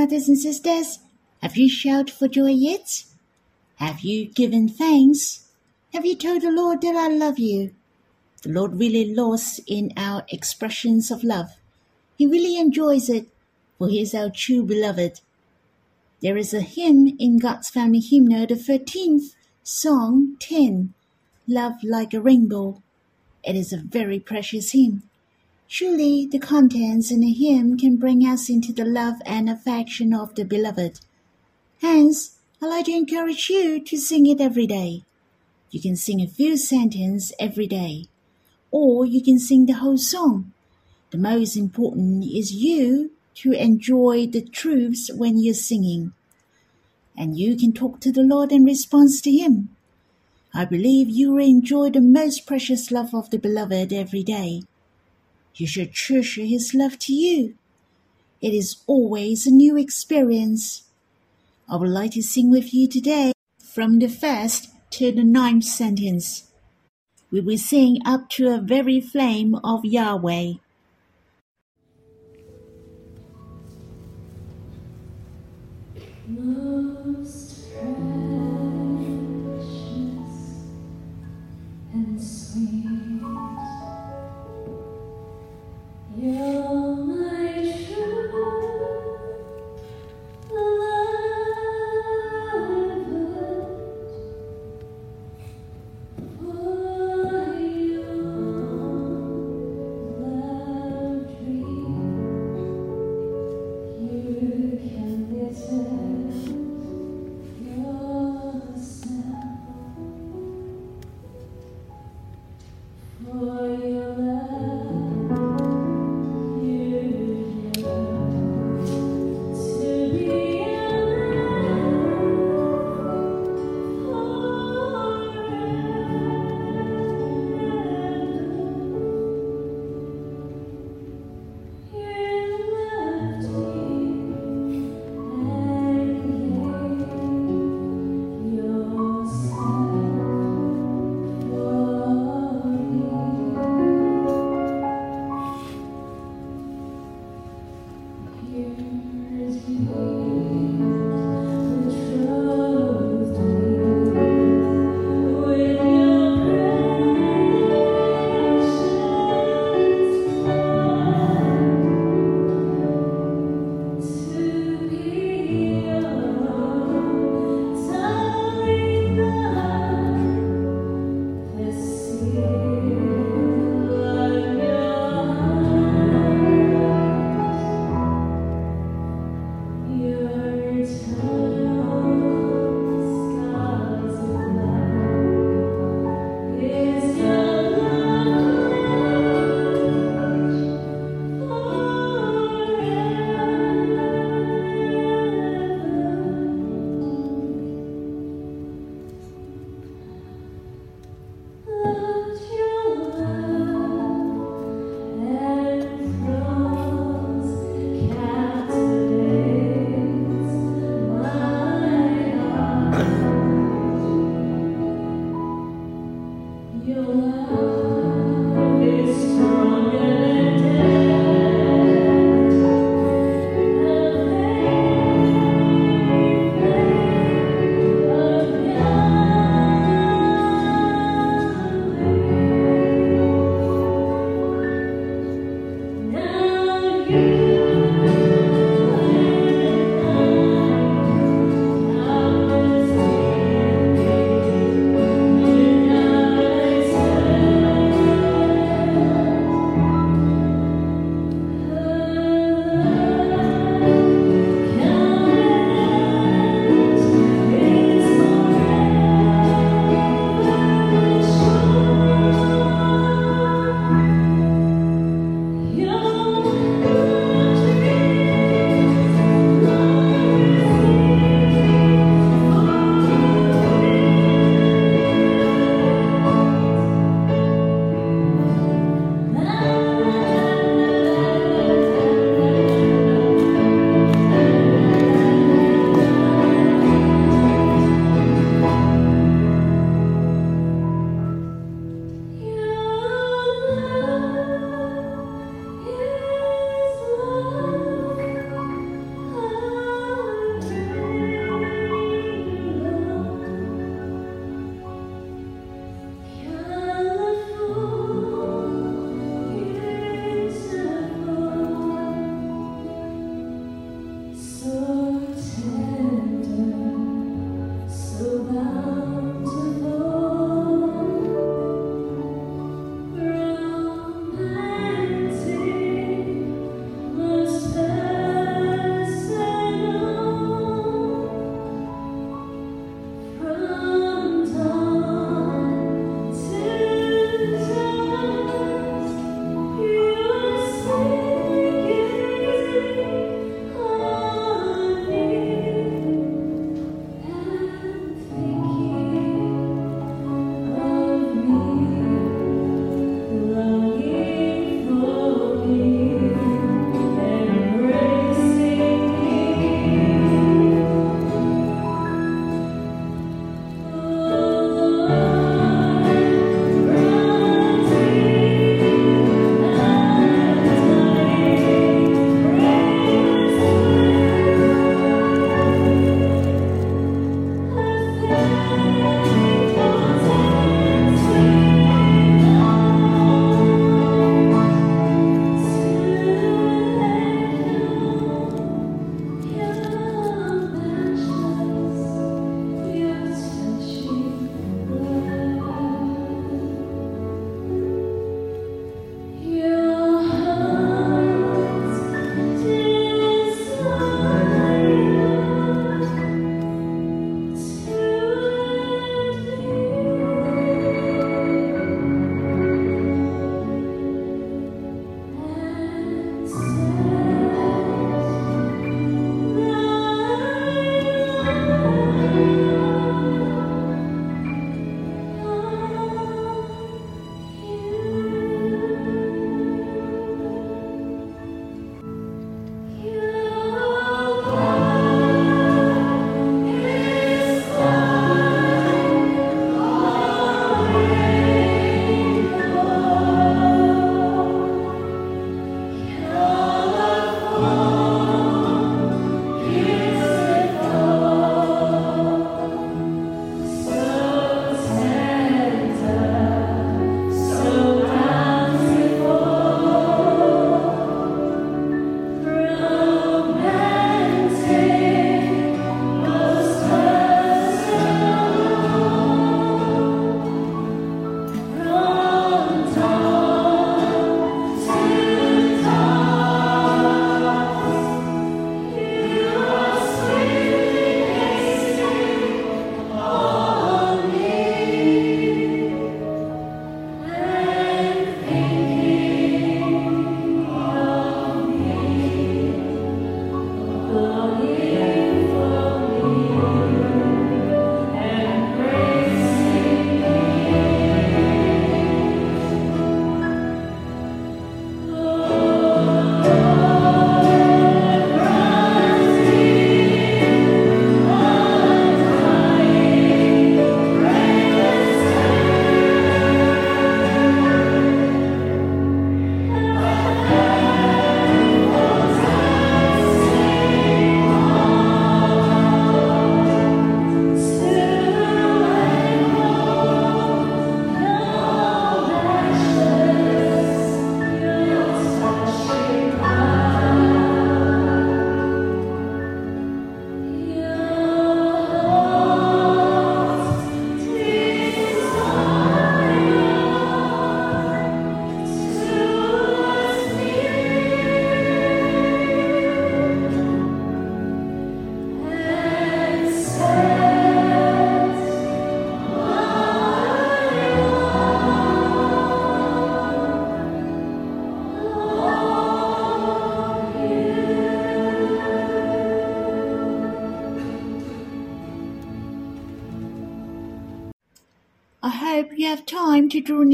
brothers and sisters? Have you shouted for joy yet? Have you given thanks? Have you told the Lord that I love you? The Lord really loves in our expressions of love. He really enjoys it, for He is our true beloved. There is a hymn in God's Family Hymnal, the 13th, Song 10, Love Like a Rainbow. It is a very precious hymn. Surely the contents in a hymn can bring us into the love and affection of the beloved. Hence, I'd like to encourage you to sing it every day. You can sing a few sentences every day, or you can sing the whole song. The most important is you to enjoy the truths when you're singing. And you can talk to the Lord in response to Him. I believe you will enjoy the most precious love of the Beloved every day. You should treasure His love to you. It is always a new experience. I would like to sing with you today from the first to the ninth sentence. We will sing up to a very flame of Yahweh. Most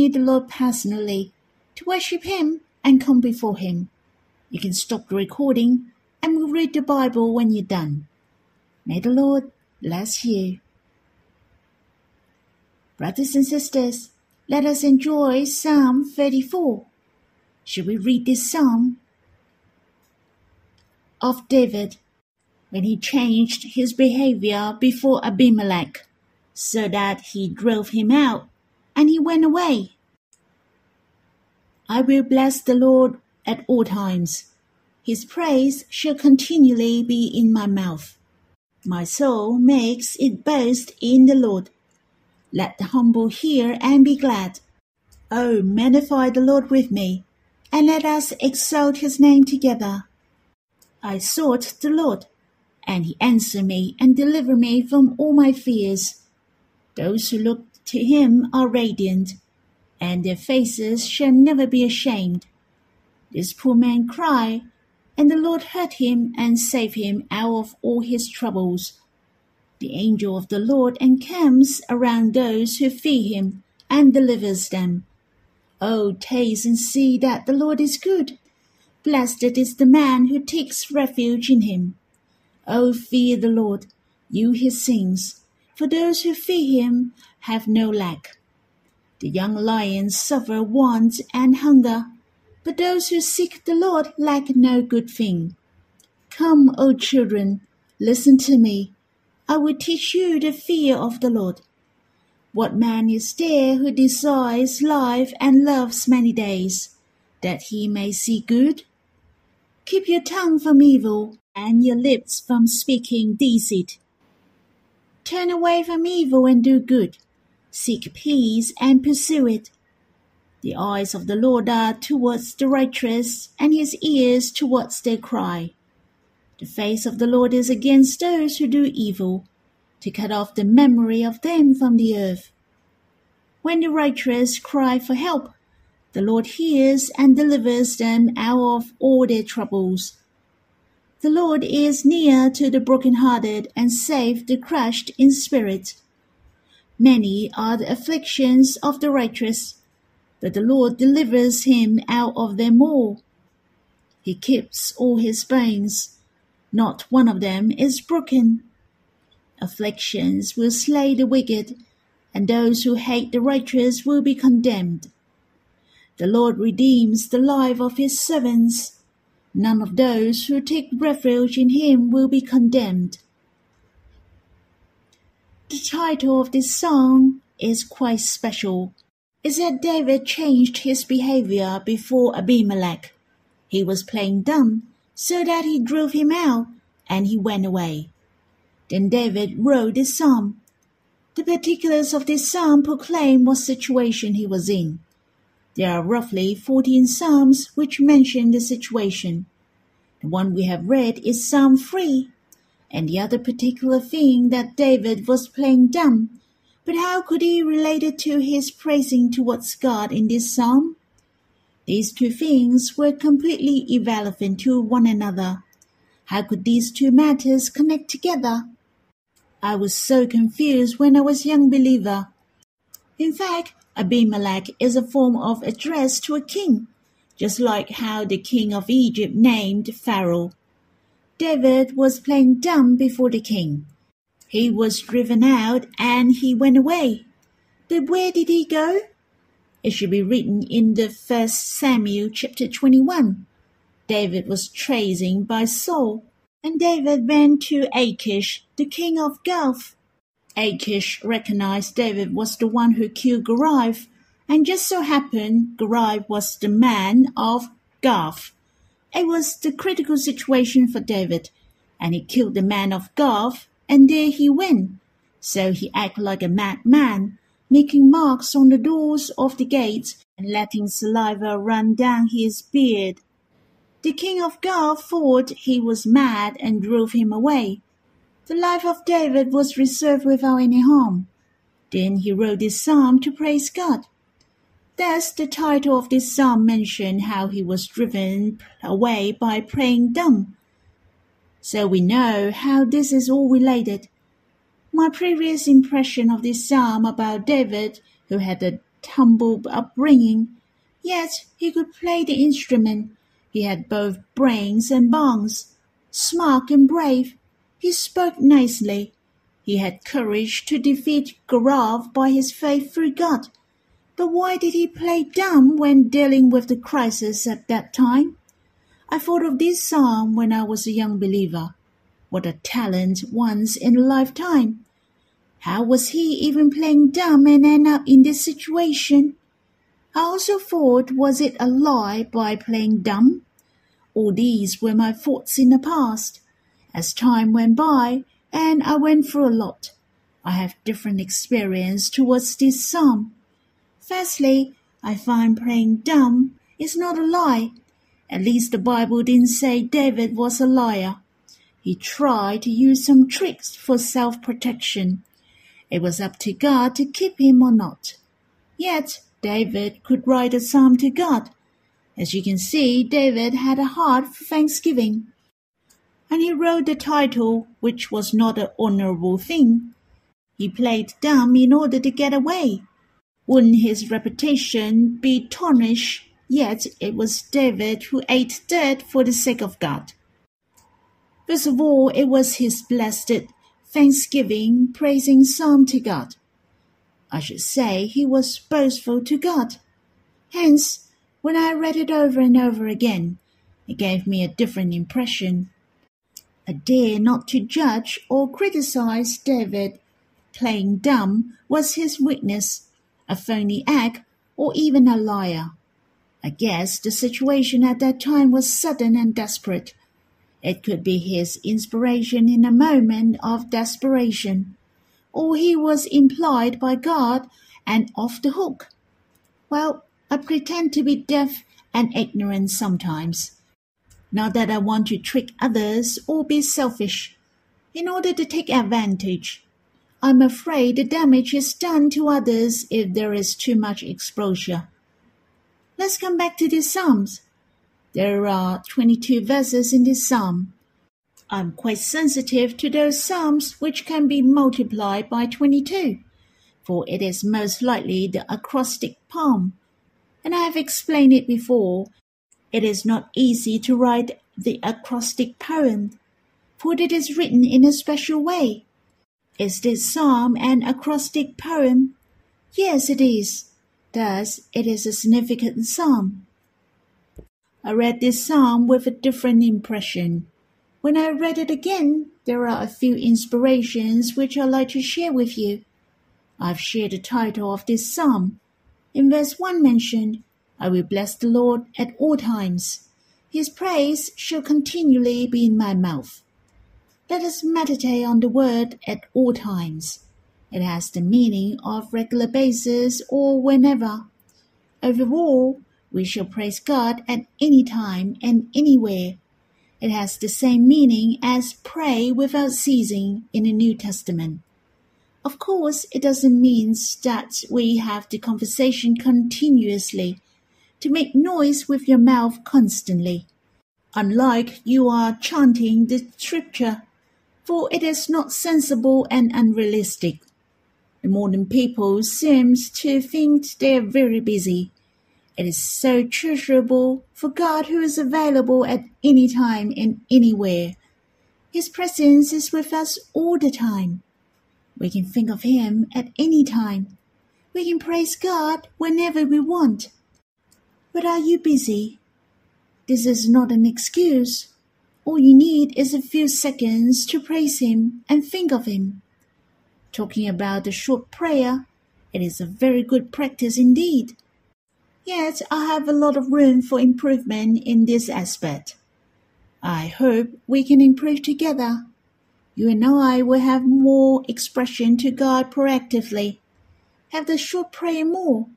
near the Lord personally, to worship Him and come before Him. You can stop the recording and we'll read the Bible when you're done. May the Lord bless you. Brothers and sisters, let us enjoy Psalm 34. Should we read this psalm? Of David when he changed his behavior before Abimelech so that he drove him out and he went away. I will bless the Lord at all times. His praise shall continually be in my mouth. My soul makes it boast in the Lord. Let the humble hear and be glad. Oh, magnify the Lord with me, and let us exalt his name together. I sought the Lord, and he answered me and delivered me from all my fears. Those who look to him are radiant, and their faces shall never be ashamed. This poor man cried, and the Lord heard him and saved him out of all his troubles. The angel of the Lord encamps around those who fear him and delivers them. Oh, taste and see that the Lord is good. Blessed is the man who takes refuge in him. Oh, fear the Lord, you his saints, for those who fear him have no lack. The young lions suffer want and hunger, but those who seek the Lord lack no good thing. Come, O children, listen to me. I will teach you the fear of the Lord. What man is there who desires life and loves many days, that he may see good? Keep your tongue from evil and your lips from speaking deceit. Turn away from evil and do good. Seek peace and pursue it. The eyes of the Lord are towards the righteous, and his ears towards their cry. The face of the Lord is against those who do evil, to cut off the memory of them from the earth. When the righteous cry for help, the Lord hears and delivers them out of all their troubles. The Lord is near to the brokenhearted and save the crushed in spirit. Many are the afflictions of the righteous, but the Lord delivers him out of them all. He keeps all his bones, not one of them is broken. Afflictions will slay the wicked, and those who hate the righteous will be condemned. The Lord redeems the life of his servants. None of those who take refuge in him will be condemned. The title of this song is quite special. Is that David changed his behavior before Abimelech. He was playing dumb, so that he drove him out, and he went away. Then David wrote this psalm. The particulars of this psalm proclaim what situation he was in. There are roughly 14 psalms which mention the situation. The one we have read is Psalm 3, and the other particular thing that David was playing dumb. But how could he relate it to his praising towards God in this psalm? These two things were completely irrelevant to one another. How could these two matters connect together? I was so confused when I was a young believer. In fact, Abimelech is a form of address to a king, just like how the king of Egypt named Pharaoh. David was playing dumb before the king. He was driven out and he went away. But where did he go? It should be written in the first Samuel chapter 21. David was chasing by Saul, and David went to Achish, the king of Gath. Achish recognized David was the one who killed Goliath, and just so happened Goliath was the man of Gath. It was the critical situation for David, and he killed the man of Gath, and there he went. So he acted like a madman, making marks on the doors of the gates and letting saliva run down his beard. The king of Gath thought he was mad and drove him away. The life of David was reserved without any harm. Then he wrote this psalm to praise God. Thus, the title of this psalm mentioned how he was driven away by praying dumb. So we know how this is all related. My previous impression of this psalm about David, who had a humble upbringing, yet he could play the instrument. He had both brains and bones, smart and brave. He spoke nicely. He had courage to defeat Goliath by his faith through God. But why did he play dumb when dealing with the crisis at that time? I thought of this psalm when I was a young believer. What a talent once in a lifetime! How was he even playing dumb and end up in this situation? I also thought, was it a lie by playing dumb? All these were my thoughts in the past. As time went by, and I went through a lot, I have different experience towards this psalm. Firstly, I find playing dumb is not a lie. At least the Bible didn't say David was a liar. He tried to use some tricks for self protection. It was up to God to keep him or not. Yet David could write a psalm to God. As you can see, David had a heart for thanksgiving. And he wrote the title, which was not an honorable thing. He played dumb in order to get away. Wouldn't his reputation be tarnished? Yet it was David who ate dirt for the sake of God. First of all, it was his blessed thanksgiving, praising psalm to God. I should say he was boastful to God. Hence, when I read it over and over again, it gave me a different impression. I dare not to judge or criticize David. Playing dumb was his weakness, a phony act, or even a liar. I guess the situation at that time was sudden and desperate. It could be his inspiration in a moment of desperation, or he was implied by God and off the hook. Well, I pretend to be deaf and ignorant sometimes. Not that I want to trick others or be selfish. In order to take advantage, I'm afraid the damage is done to others if there is too much exposure. Let's come back to these Psalms. There are 22 verses in this psalm. I'm quite sensitive to those psalms which can be multiplied by 22, for it is most likely the acrostic poem. And I have explained it before. It is not easy to write the acrostic poem, for it is written in a special way. Is this psalm an acrostic poem? Yes, it is. Thus, it is a significant psalm. I read this psalm with a different impression. When I read it again, there are a few inspirations which I'd like to share with you. I've shared the title of this psalm. In verse 1 mentioned, I will bless the Lord at all times. His praise shall continually be in my mouth. Let us meditate on the word at all times. It has the meaning of regular basis or whenever. Overall, we shall praise God at any time and anywhere. It has the same meaning as pray without ceasing in the New Testament. Of course, it doesn't mean that we have the conversation continuously, to make noise with your mouth constantly. unlike you are chanting the scripture, for it is not sensible and unrealistic. The modern people seems to think they are very busy. It is so treasurable for God who is available at any time and anywhere. His presence is with us all the time. We can think of Him at any time. We can praise God whenever we want. But are you busy? This is not an excuse. All you need is a few seconds to praise Him and think of Him. Talking about the short prayer, it is a very good practice indeed. Yet I have a lot of room for improvement in this aspect. I hope we can improve together. You and I will have more expression to God proactively, have the short prayer more,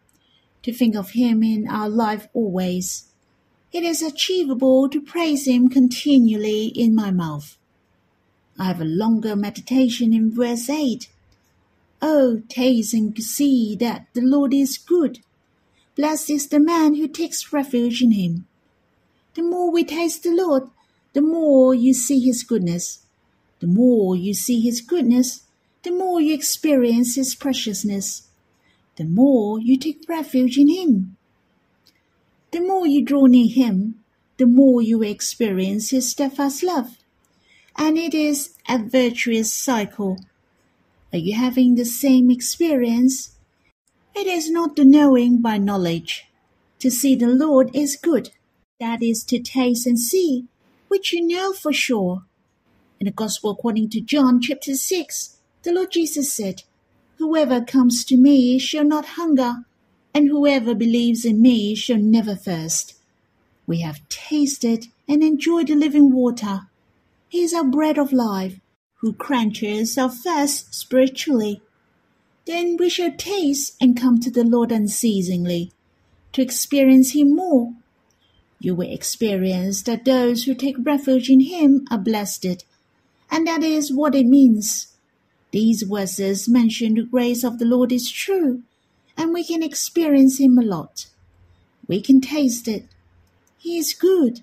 to think of Him in our life always. It is achievable to praise Him continually in my mouth. I have a longer meditation in verse 8. Oh, taste and see that the Lord is good. Blessed is the man who takes refuge in him. The more we taste the Lord, the more you see his goodness. The more you see his goodness, the more you experience his preciousness. The more you take refuge in him. The more you draw near him, the more you experience his steadfast love. And it is a virtuous cycle. Are you having the same experience? It is not the knowing by knowledge. To see the Lord is good. That is to taste and see, which you know for sure. In the Gospel according to John chapter 6, the Lord Jesus said, Whoever comes to me shall not hunger, and whoever believes in me shall never thirst. We have tasted and enjoyed the living water. He is our bread of life, who quenches our thirst spiritually. Then we shall taste and come to the Lord unceasingly, to experience Him more. You will experience that those who take refuge in Him are blessed, and that is what it means. These verses mention the grace of the Lord is true, and we can experience Him a lot. We can taste it. He is good,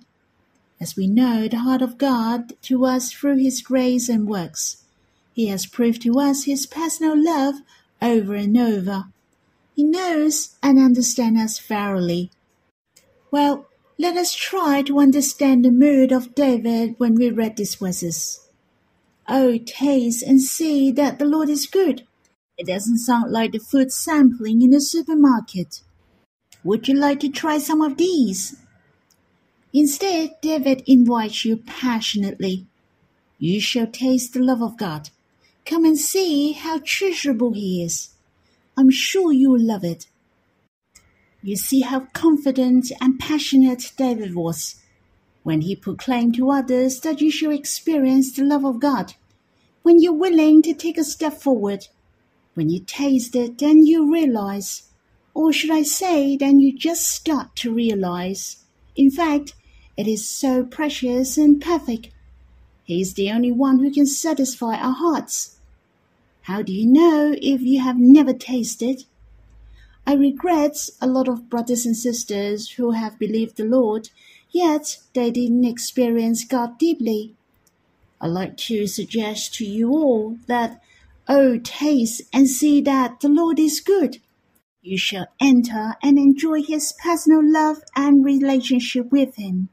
as we know the heart of God to us through His grace and works. He has proved to us His personal love over and over. He knows and understands us thoroughly. Well, let us try to understand the mood of David when we read these verses. Oh, taste and see that the Lord is good. It doesn't sound like the food sampling in the supermarket. Would you like to try some of these? Instead, David invites you passionately. You shall taste the love of God. Come and see how treasurable He is. I'm sure you will love it. You see how confident and passionate David was when he proclaimed to others that you shall experience the love of God. When you're willing to take a step forward, when you taste it, then you realize, or should I say, then you just start to realize. In fact, it is so precious and perfect. He is the only one who can satisfy our hearts. How do you know if you have never tasted? It? I regret a lot of brothers and sisters who have believed the Lord, yet they didn't experience God deeply. I'd like to suggest to you all that, oh, taste and see that the Lord is good. You shall enter and enjoy His personal love and relationship with Him.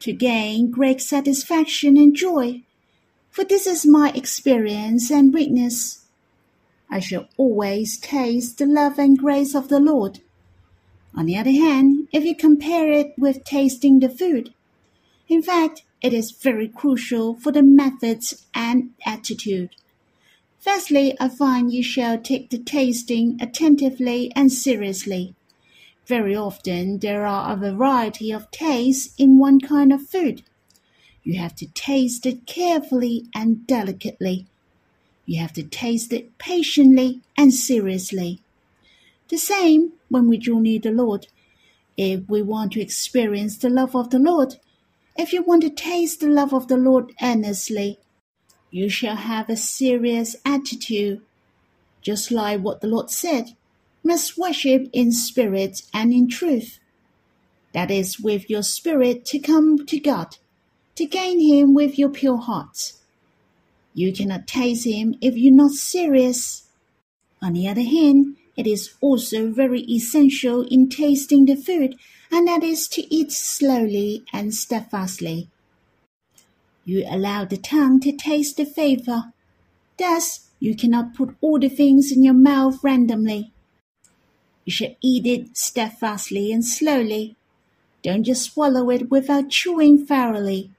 To gain great satisfaction and joy, for this is my experience and witness. I shall always taste the love and grace of the Lord. On the other hand, if you compare it with tasting the food, in fact, it is very crucial for the methods and attitude. Firstly, I find you shall take the tasting attentively and seriously. Very often there are a variety of tastes in one kind of food. You have to taste it carefully and delicately. You have to taste it patiently and seriously. The same when we draw near the Lord. If we want to experience the love of the Lord, if you want to taste the love of the Lord earnestly, you shall have a serious attitude, just like what the Lord said, must worship in spirit and in truth. that is, with your spirit, to come to God, to gain Him with your pure heart. You cannot taste Him if you're not serious. On the other hand, it is also very essential in tasting the food, and that is to eat slowly and steadfastly. You allow the tongue to taste the flavor. Thus, you cannot put all the things in your mouth randomly. You should eat it steadfastly and slowly. Don't just swallow it without chewing thoroughly.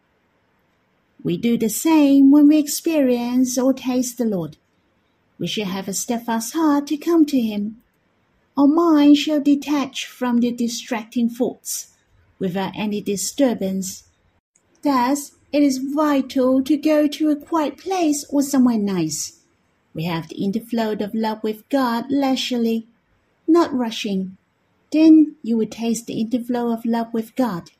We do the same when we experience or taste the Lord. We should have a steadfast heart to come to Him. Our mind shall detach from the distracting thoughts without any disturbance. Thus, it is vital to go to a quiet place or somewhere nice. We have the interflow of love with God leisurely, not rushing. Then you will taste the interflow of love with God.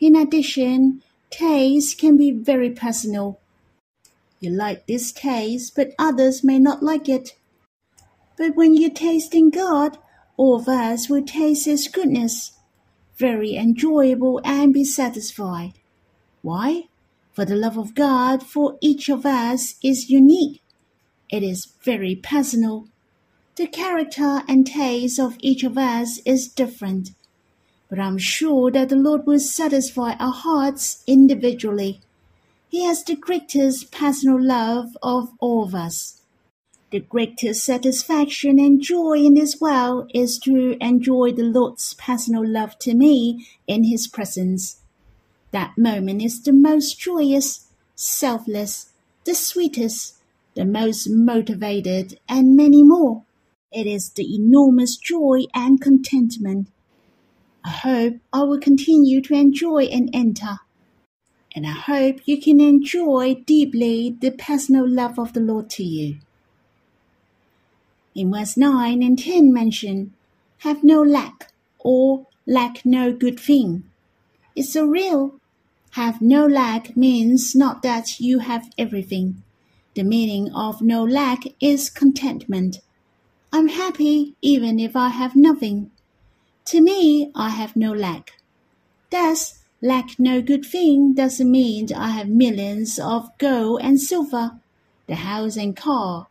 In addition, taste can be very personal. You like this taste, but others may not like it. But when you taste in God, all of us will taste His goodness, very enjoyable and be satisfied. Why? For the love of God for each of us is unique. It is very personal. The character and taste of each of us is different. But I'm sure that the Lord will satisfy our hearts individually. He has the greatest personal love of all of us. The greatest satisfaction and joy in this world is to enjoy the Lord's personal love to me in His presence. That moment is the most joyous, selfless, the sweetest, the most motivated, and many more. It is the enormous joy and contentment. I hope I will continue to enjoy and enter. And I hope you can enjoy deeply the personal love of the Lord to you. In verse 9 and 10 mention, have no lack or lack no good thing. It's a real. Have no lack means not that you have everything. The meaning of no lack is contentment. I'm happy even if I have nothing. To me, I have no lack. Thus, lack no good thing doesn't mean I have millions of gold and silver, the house and car.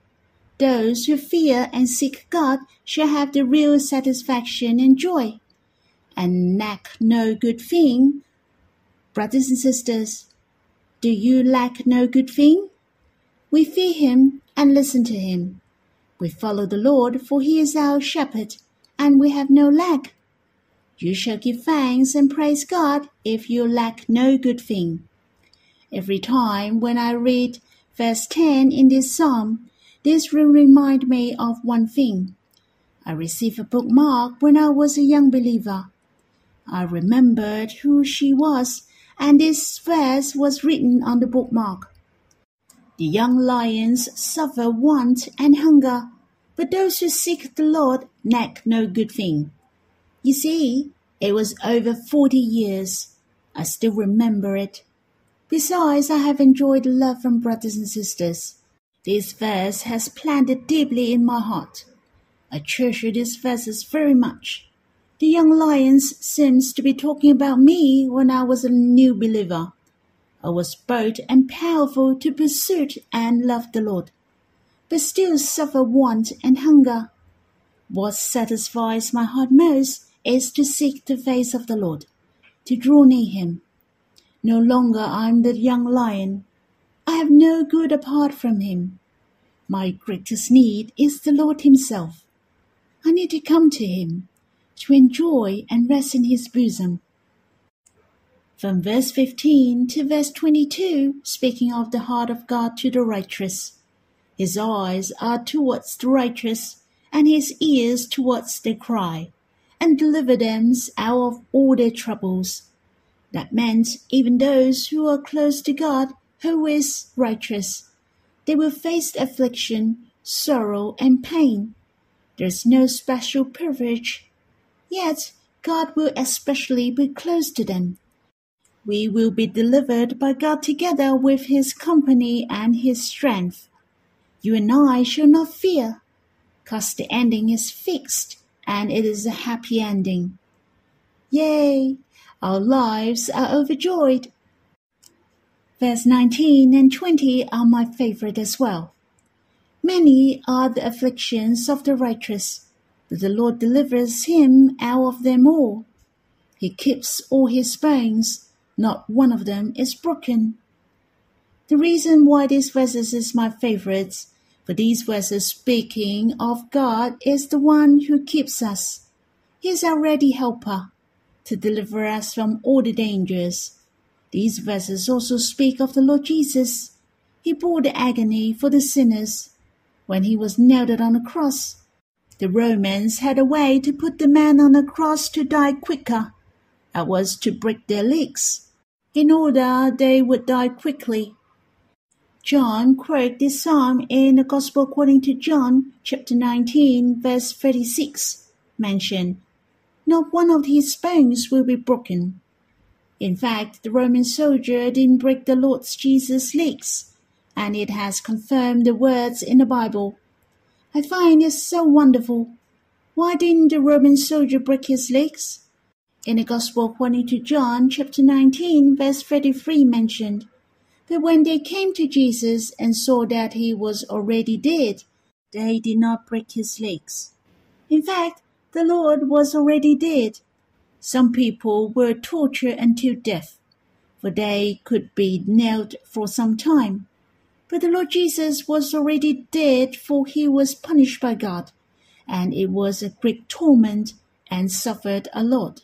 Those who fear and seek God shall have the real satisfaction and joy. And lack no good thing. Brothers and sisters, do you lack no good thing? We fear him and listen to him. We follow the Lord, for he is our shepherd, and we have no lack. You shall give thanks and praise God if you lack no good thing. Every time when I read verse 10 in this psalm, this will remind me of one thing. I received a bookmark when I was a young believer. I remembered who she was, and this verse was written on the bookmark. The young lions suffer want and hunger, but those who seek the Lord lack no good thing. You see, it was over forty years. I still remember it. Besides, I have enjoyed love from brothers and sisters. This verse has planted deeply in my heart. I treasure these verses very much. The young lions seems to be talking about me when I was a new believer. I was bold and powerful to pursue and love the Lord, but still suffer want and hunger. What satisfies my heart most is to seek the face of the Lord, to draw near Him. No longer I am the young lion. I have no good apart from Him. My greatest need is the Lord Himself. I need to come to Him, to enjoy and rest in His bosom. From verse 15 to verse 22, speaking of the heart of God to the righteous. His eyes are towards the righteous, and his ears towards their cry, and deliver them out of all their troubles. That meant even those who are close to God, who is righteous, they will face affliction, sorrow, and pain. There is no special privilege, yet God will especially be close to them. We will be delivered by God together with His company and His strength. You and I shall not fear, cause the ending is fixed, and it is a happy ending. Yea, our lives are overjoyed. Verse 19 and 20 are my favorite as well. Many are the afflictions of the righteous, but the Lord delivers him out of them all. He keeps all his bones, not one of them is broken. The reason why these verses is my favorites, for these verses speaking of God is the one who keeps us. He is our ready helper to deliver us from all the dangers. These verses also speak of the Lord Jesus. He bore the agony for the sinners when he was nailed on a cross. The Romans had a way to put the man on a cross to die quicker. That was to break their legs, in order they would die quickly. John quoted this psalm in the Gospel according to John, chapter 19, verse 36, mentioned, Not one of his bones will be broken. In fact, the Roman soldier didn't break the Lord Jesus' legs, and it has confirmed the words in the Bible. I find it so wonderful. Why didn't the Roman soldier break his legs? In the Gospel according to John, chapter 19, verse 33 mentioned, But when they came to Jesus and saw that he was already dead, they did not break his legs. In fact, the Lord was already dead. Some people were tortured until death, for they could be nailed for some time. But the Lord Jesus was already dead, for he was punished by God, and it was a great torment, and suffered a lot.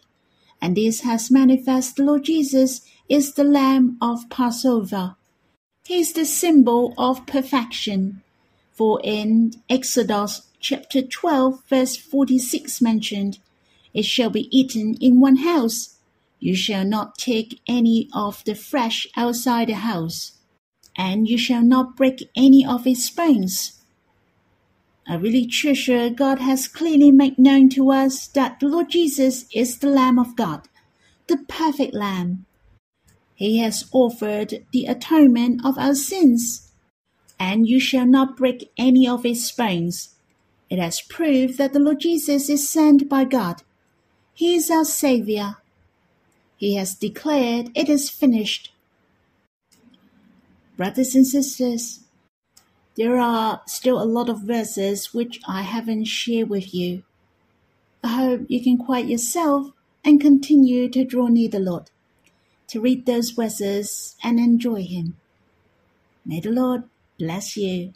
And this has manifest the Lord Jesus is the Lamb of Passover. He is the symbol of perfection. For in Exodus chapter 12, verse 46 mentioned, It shall be eaten in one house. You shall not take any of the flesh outside the house, and you shall not break any of its bones. I really treasure God has clearly made known to us that the Lord Jesus is the Lamb of God, the perfect Lamb. He has offered the atonement of our sins, and you shall not break any of his bones. It has proved that the Lord Jesus is sent by God. He is our Savior. He has declared it is finished. Brothers and sisters, there are still a lot of verses which I haven't shared with you. I hope you can quiet yourself and continue to draw near the Lord, to read those verses and enjoy Him. May the Lord bless you.